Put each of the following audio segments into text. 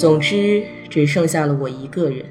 总之，只剩下了我一个人。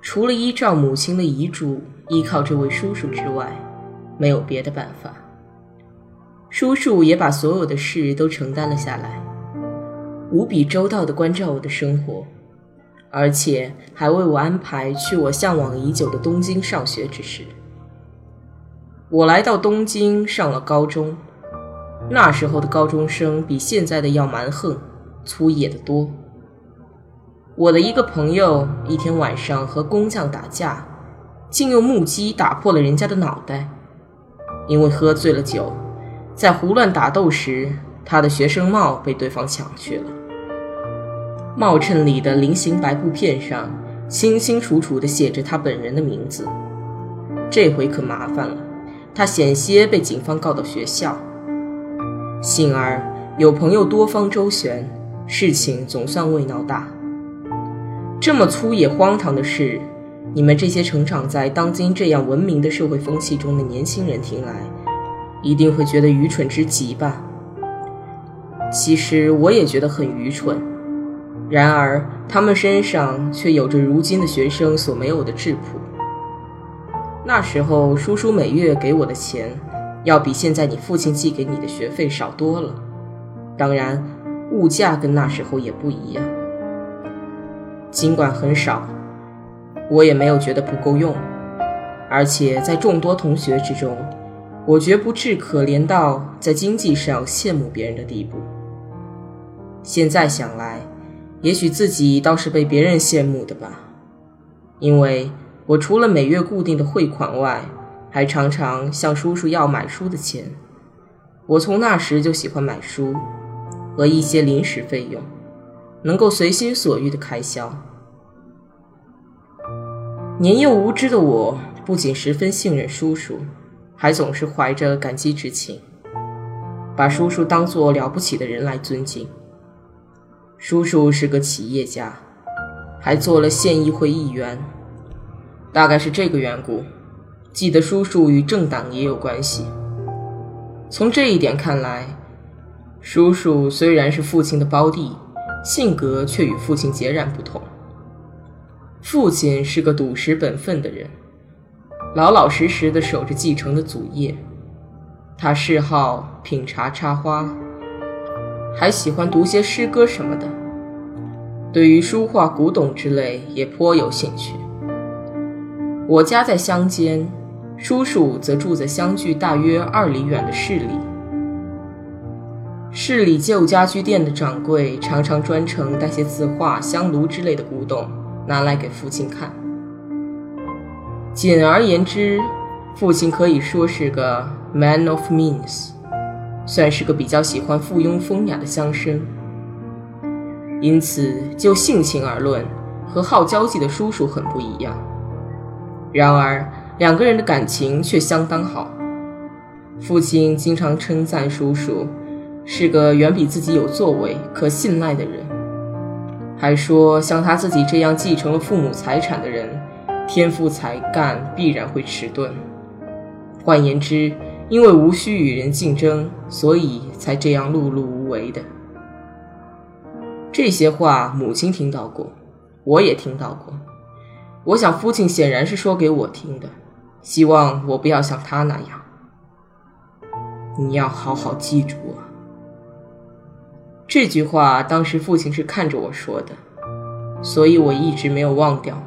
除了依照母亲的遗嘱，依靠这位叔叔之外，没有别的办法。叔叔也把所有的事都承担了下来，无比周到地关照我的生活，而且还为我安排去我向往已久的东京上学之事。我来到东京上了高中，那时候的高中生比现在的要蛮横、粗野得多。我的一个朋友一天晚上和工匠打架，竟用木屐打破了人家的脑袋。因为喝醉了酒，在胡乱打斗时，他的学生帽被对方抢去了。帽衬里的菱形白布片上，清清楚楚地写着他本人的名字。这回可麻烦了，他险些被警方告到学校。幸而有朋友多方周旋，事情总算未闹大。这么粗野荒唐的事，你们这些成长在当今这样文明的社会风气中的年轻人听来，一定会觉得愚蠢之极吧？其实我也觉得很愚蠢，然而他们身上却有着如今的学生所没有的质朴。那时候叔叔每月给我的钱，要比现在你父亲寄给你的学费少多了。当然，物价跟那时候也不一样。尽管很少，我也没有觉得不够用，而且在众多同学之中，我绝不至可怜到在经济上羡慕别人的地步。现在想来，也许自己倒是被别人羡慕的吧，因为我除了每月固定的汇款外，还常常向叔叔要买书的钱。我从那时就喜欢买书和一些临时费用。能够随心所欲的开销。年幼无知的我，不仅十分信任叔叔，还总是怀着感激之情，把叔叔当作了不起的人来尊敬。叔叔是个企业家，还做了县议会议员，大概是这个缘故，记得叔叔与政党也有关系。从这一点看来，叔叔虽然是父亲的胞弟。性格却与父亲截然不同。父亲是个笃实本分的人，老老实实的守着继承的祖业。他嗜好品茶插花，还喜欢读些诗歌什么的。对于书画、古董之类也颇有兴趣。我家在乡间，叔叔则住在相距大约二里远的市里。市里旧家居店的掌柜常常专程带些字画、香炉之类的古董拿来给父亲看。简而言之，父亲可以说是个 man of means，算是个比较喜欢附庸风雅的乡绅。因此，就性情而论，和好交际的叔叔很不一样。然而，两个人的感情却相当好。父亲经常称赞叔叔。是个远比自己有作为、可信赖的人，还说像他自己这样继承了父母财产的人，天赋才干必然会迟钝。换言之，因为无需与人竞争，所以才这样碌碌无为的。这些话母亲听到过，我也听到过。我想父亲显然是说给我听的，希望我不要像他那样。你要好好记住啊。这句话当时父亲是看着我说的，所以我一直没有忘掉。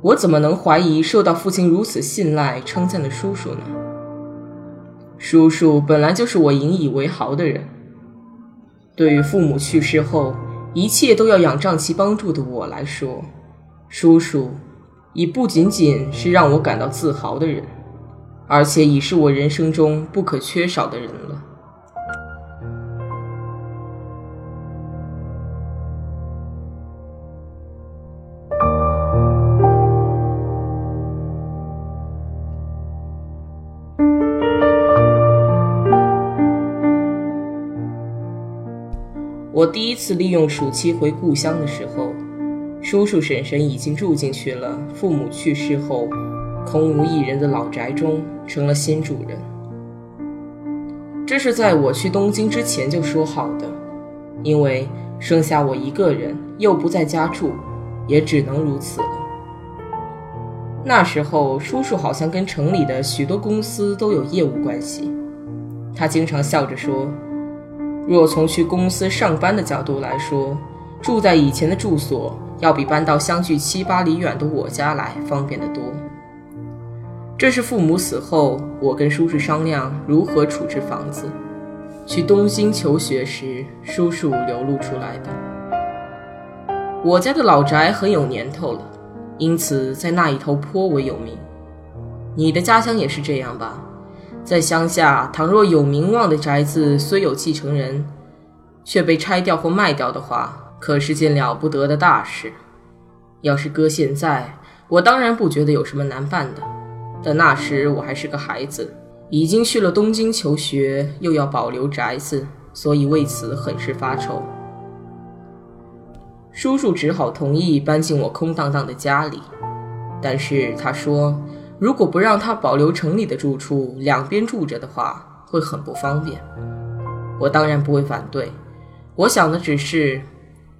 我怎么能怀疑受到父亲如此信赖称赞的叔叔呢？叔叔本来就是我引以为豪的人。对于父母去世后一切都要仰仗其帮助的我来说，叔叔已不仅仅是让我感到自豪的人，而且已是我人生中不可缺少的人了。第一次利用暑期回故乡的时候，叔叔婶婶已经住进去了。父母去世后，空无一人的老宅中，成了新主人。这是在我去东京之前就说好的，因为剩下我一个人，又不在家住，也只能如此了。那时候，叔叔好像跟城里的许多公司都有业务关系，他经常笑着说。若从去公司上班的角度来说，住在以前的住所要比搬到相距七八里远的我家来方便得多。这是父母死后，我跟叔叔商量如何处置房子。去东京求学时，叔叔流露出来的。我家的老宅很有年头了，因此在那一头颇为有名。你的家乡也是这样吧？在乡下，倘若有名望的宅子虽有继承人，却被拆掉或卖掉的话，可是件了不得的大事。要是搁现在，我当然不觉得有什么难办的。但那时我还是个孩子，已经去了东京求学，又要保留宅子，所以为此很是发愁。叔叔只好同意搬进我空荡荡的家里，但是他说。如果不让他保留城里的住处，两边住着的话，会很不方便。我当然不会反对。我想的只是，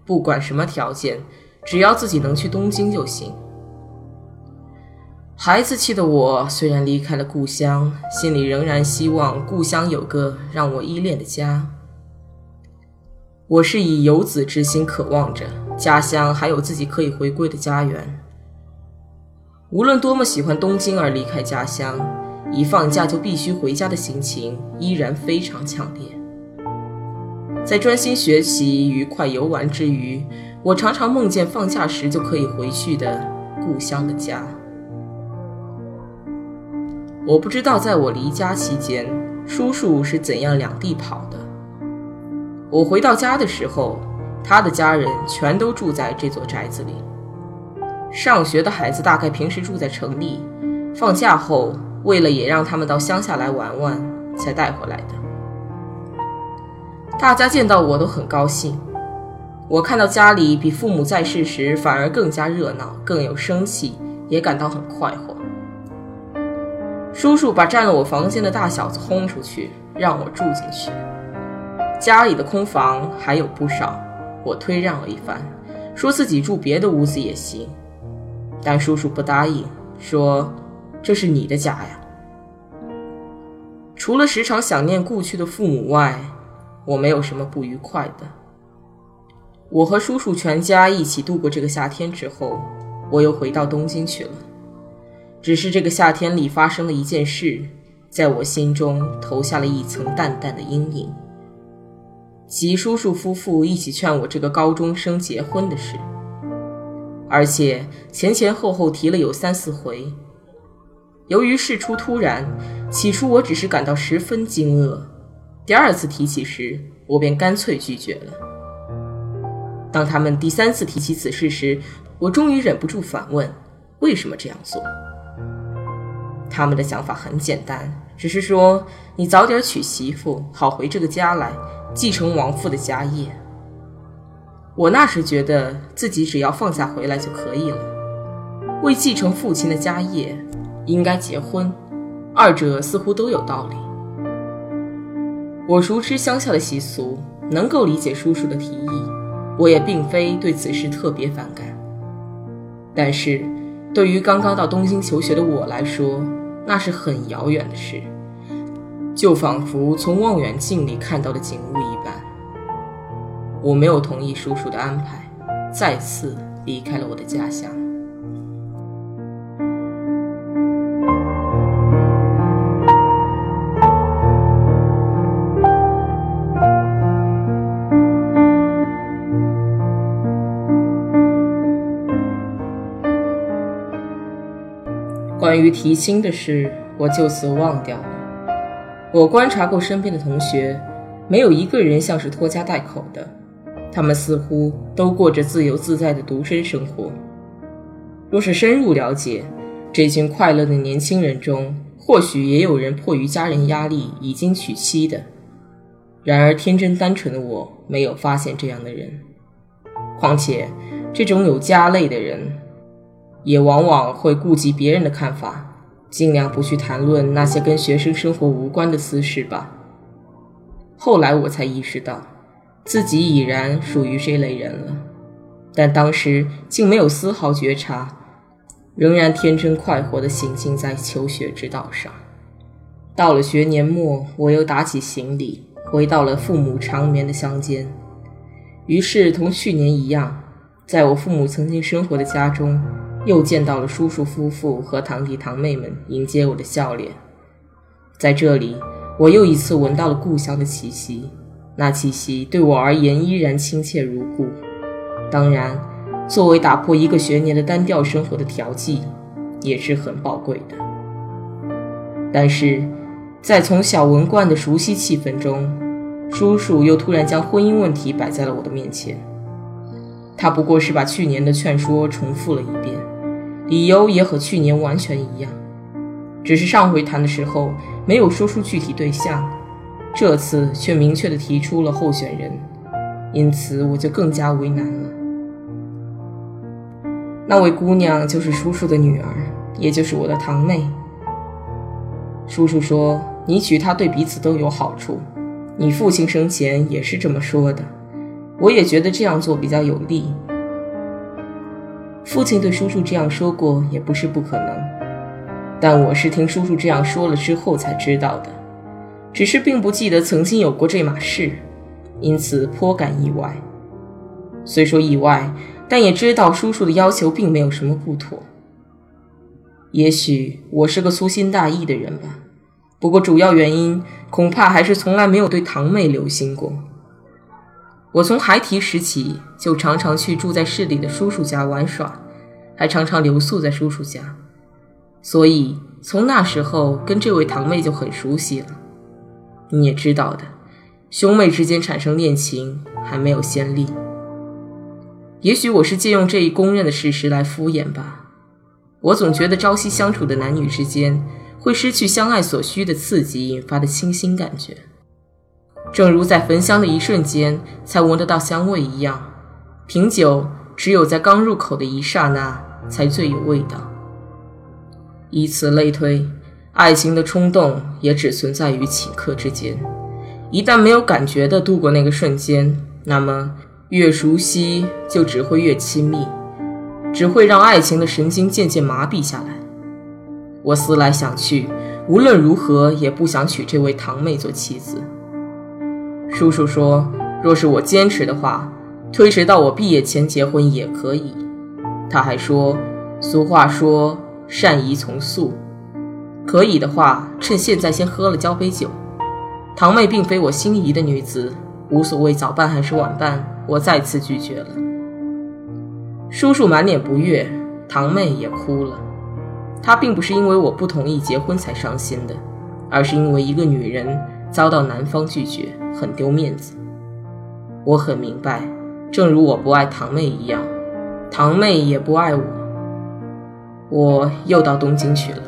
不管什么条件，只要自己能去东京就行。孩子气的我，虽然离开了故乡，心里仍然希望故乡有个让我依恋的家。我是以游子之心渴望着家乡还有自己可以回归的家园。无论多么喜欢东京而离开家乡，一放假就必须回家的心情依然非常强烈。在专心学习、愉快游玩之余，我常常梦见放假时就可以回去的故乡的家。我不知道在我离家期间，叔叔是怎样两地跑的。我回到家的时候，他的家人全都住在这座宅子里。上学的孩子大概平时住在城里，放假后为了也让他们到乡下来玩玩，才带回来的。大家见到我都很高兴，我看到家里比父母在世时反而更加热闹，更有生气，也感到很快活。叔叔把占了我房间的大小子轰出去，让我住进去。家里的空房还有不少，我推让了一番，说自己住别的屋子也行。但叔叔不答应，说：“这是你的家呀。”除了时常想念故去的父母外，我没有什么不愉快的。我和叔叔全家一起度过这个夏天之后，我又回到东京去了。只是这个夏天里发生了一件事，在我心中投下了一层淡淡的阴影，即叔叔夫妇一起劝我这个高中生结婚的事。而且前前后后提了有三四回，由于事出突然，起初我只是感到十分惊愕。第二次提起时，我便干脆拒绝了。当他们第三次提起此事时，我终于忍不住反问：为什么这样做？他们的想法很简单，只是说你早点娶媳妇，好回这个家来，继承亡父的家业。我那时觉得自己只要放下回来就可以了。为继承父亲的家业，应该结婚，二者似乎都有道理。我熟知乡下的习俗，能够理解叔叔的提议，我也并非对此事特别反感。但是，对于刚刚到东京求学的我来说，那是很遥远的事，就仿佛从望远镜里看到的景物一般。我没有同意叔叔的安排，再次离开了我的家乡。关于提亲的事，我就此忘掉了。我观察过身边的同学，没有一个人像是拖家带口的，他们似乎都过着自由自在的独身生活。若是深入了解，这群快乐的年轻人中，或许也有人迫于家人压力已经娶妻的。然而天真单纯的我没有发现这样的人。况且，这种有家累的人。也往往会顾及别人的看法，尽量不去谈论那些跟学生生活无关的私事吧。后来我才意识到，自己已然属于这类人了，但当时竟没有丝毫觉察，仍然天真快活地行进在求学之道上。到了学年末，我又打起行李，回到了父母长眠的乡间。于是，同去年一样，在我父母曾经生活的家中。又见到了叔叔夫妇和堂弟堂妹们迎接我的笑脸，在这里，我又一次闻到了故乡的气息，那气息对我而言依然亲切如故。当然，作为打破一个学年的单调生活的调剂，也是很宝贵的。但是，在从小闻惯的熟悉气氛中，叔叔又突然将婚姻问题摆在了我的面前。他不过是把去年的劝说重复了一遍。理由也和去年完全一样，只是上回谈的时候没有说出具体对象，这次却明确的提出了候选人，因此我就更加为难了。那位姑娘就是叔叔的女儿，也就是我的堂妹。叔叔说：“你娶她对彼此都有好处，你父亲生前也是这么说的，我也觉得这样做比较有利。”父亲对叔叔这样说过，也不是不可能，但我是听叔叔这样说了之后才知道的，只是并不记得曾经有过这码事，因此颇感意外。虽说意外，但也知道叔叔的要求并没有什么不妥。也许我是个粗心大意的人吧，不过主要原因恐怕还是从来没有对堂妹留心过。我从孩提时起就常常去住在市里的叔叔家玩耍，还常常留宿在叔叔家，所以从那时候跟这位堂妹就很熟悉了。你也知道的，兄妹之间产生恋情还没有先例。也许我是借用这一公认的事实来敷衍吧。我总觉得朝夕相处的男女之间会失去相爱所需的刺激引发的清新感觉。正如在焚香的一瞬间才闻得到香味一样，品酒只有在刚入口的一刹那才最有味道。以此类推，爱情的冲动也只存在于顷刻之间。一旦没有感觉的度过那个瞬间，那么越熟悉就只会越亲密，只会让爱情的神经渐渐麻痹下来。我思来想去，无论如何也不想娶这位堂妹做妻子。叔叔说：“若是我坚持的话，推迟到我毕业前结婚也可以。”他还说：“俗话说善宜从速，可以的话，趁现在先喝了交杯酒。”堂妹并非我心仪的女子，无所谓早办还是晚办，我再次拒绝了。叔叔满脸不悦，堂妹也哭了。她并不是因为我不同意结婚才伤心的，而是因为一个女人。遭到男方拒绝，很丢面子。我很明白，正如我不爱堂妹一样，堂妹也不爱我。我又到东京去了。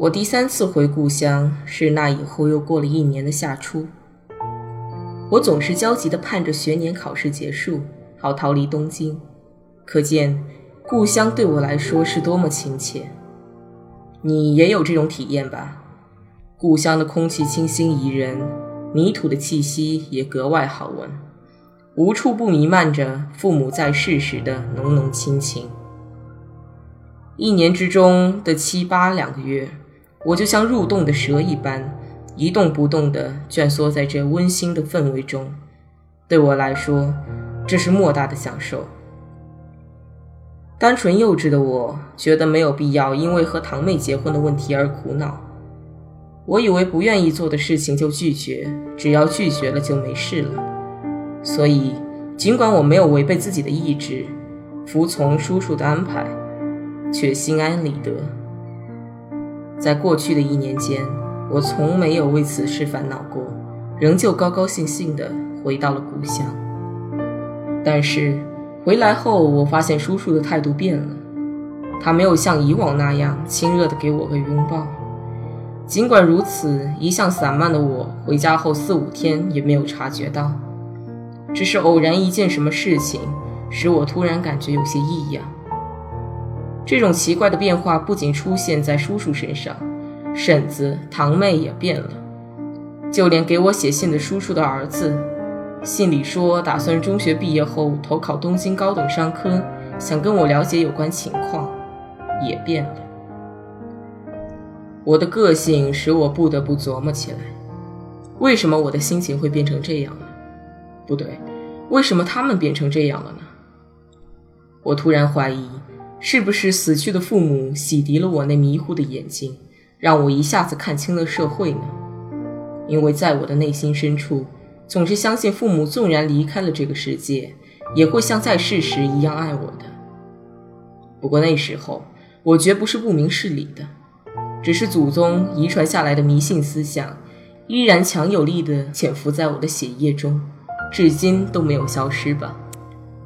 我第三次回故乡是那以后又过了一年的夏初。我总是焦急地盼着学年考试结束，好逃离东京。可见故乡对我来说是多么亲切。你也有这种体验吧？故乡的空气清新宜人，泥土的气息也格外好闻，无处不弥漫着父母在世时的浓浓亲情。一年之中的七八两个月，我就像入洞的蛇一般，一动不动地蜷缩在这温馨的氛围中。对我来说，这是莫大的享受。单纯幼稚的我，觉得没有必要因为和堂妹结婚的问题而苦恼。我以为不愿意做的事情就拒绝，只要拒绝了就没事了。所以，尽管我没有违背自己的意志，服从叔叔的安排，却心安理得。在过去的一年间，我从没有为此事烦恼过，仍旧高高兴兴地回到了故乡。但是回来后，我发现叔叔的态度变了，他没有像以往那样亲热地给我个拥抱。尽管如此，一向散漫的我回家后四五天也没有察觉到，只是偶然一件什么事情，使我突然感觉有些异样。这种奇怪的变化不仅出现在叔叔身上，婶子、堂妹也变了，就连给我写信的叔叔的儿子，信里说打算中学毕业后投考东京高等商科，想跟我了解有关情况，也变了。我的个性使我不得不琢磨起来：为什么我的心情会变成这样了？不对，为什么他们变成这样了呢？我突然怀疑，是不是死去的父母洗涤了我那迷糊的眼睛，让我一下子看清了社会呢？因为在我的内心深处，总是相信父母纵然离开了这个世界，也会像在世时一样爱我的。不过那时候，我绝不是不明事理的。只是祖宗遗传下来的迷信思想，依然强有力地潜伏在我的血液中，至今都没有消失吧。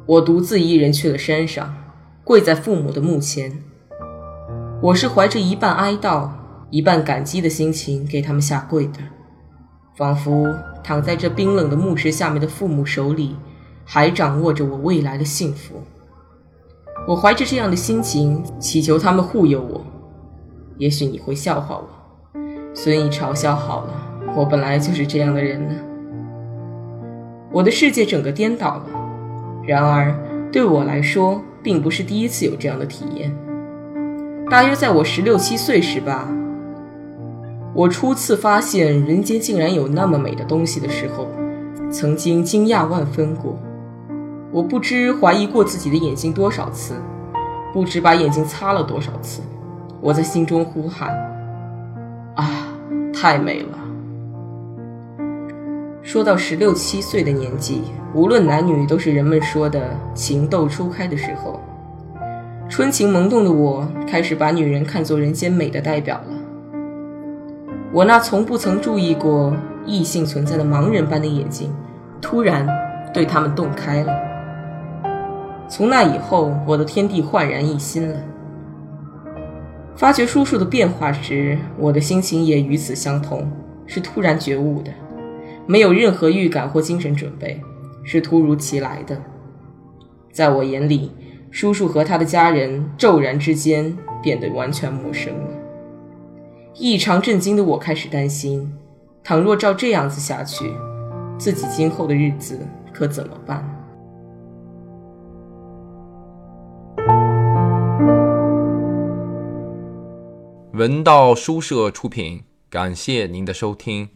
我独自一人去了山上，跪在父母的墓前。我是怀着一半哀悼、一半感激的心情给他们下跪的，仿佛躺在这冰冷的墓石下面的父母手里，还掌握着我未来的幸福。我怀着这样的心情，祈求他们护佑我。也许你会笑话我，随你嘲笑好了。我本来就是这样的人呢。我的世界整个颠倒了。然而对我来说，并不是第一次有这样的体验。大约在我十六七岁时吧，我初次发现人间竟然有那么美的东西的时候，曾经惊讶万分过。我不知怀疑过自己的眼睛多少次，不知把眼睛擦了多少次。我在心中呼喊：“啊，太美了！”说到十六七岁的年纪，无论男女，都是人们说的情窦初开的时候。春情萌动的我，开始把女人看作人间美的代表了。我那从不曾注意过异性存在的盲人般的眼睛，突然对他们洞开了。从那以后，我的天地焕然一新了。发觉叔叔的变化时，我的心情也与此相同，是突然觉悟的，没有任何预感或精神准备，是突如其来的。在我眼里，叔叔和他的家人骤然之间变得完全陌生了。异常震惊的我开始担心，倘若照这样子下去，自己今后的日子可怎么办？文道书社出品，感谢您的收听。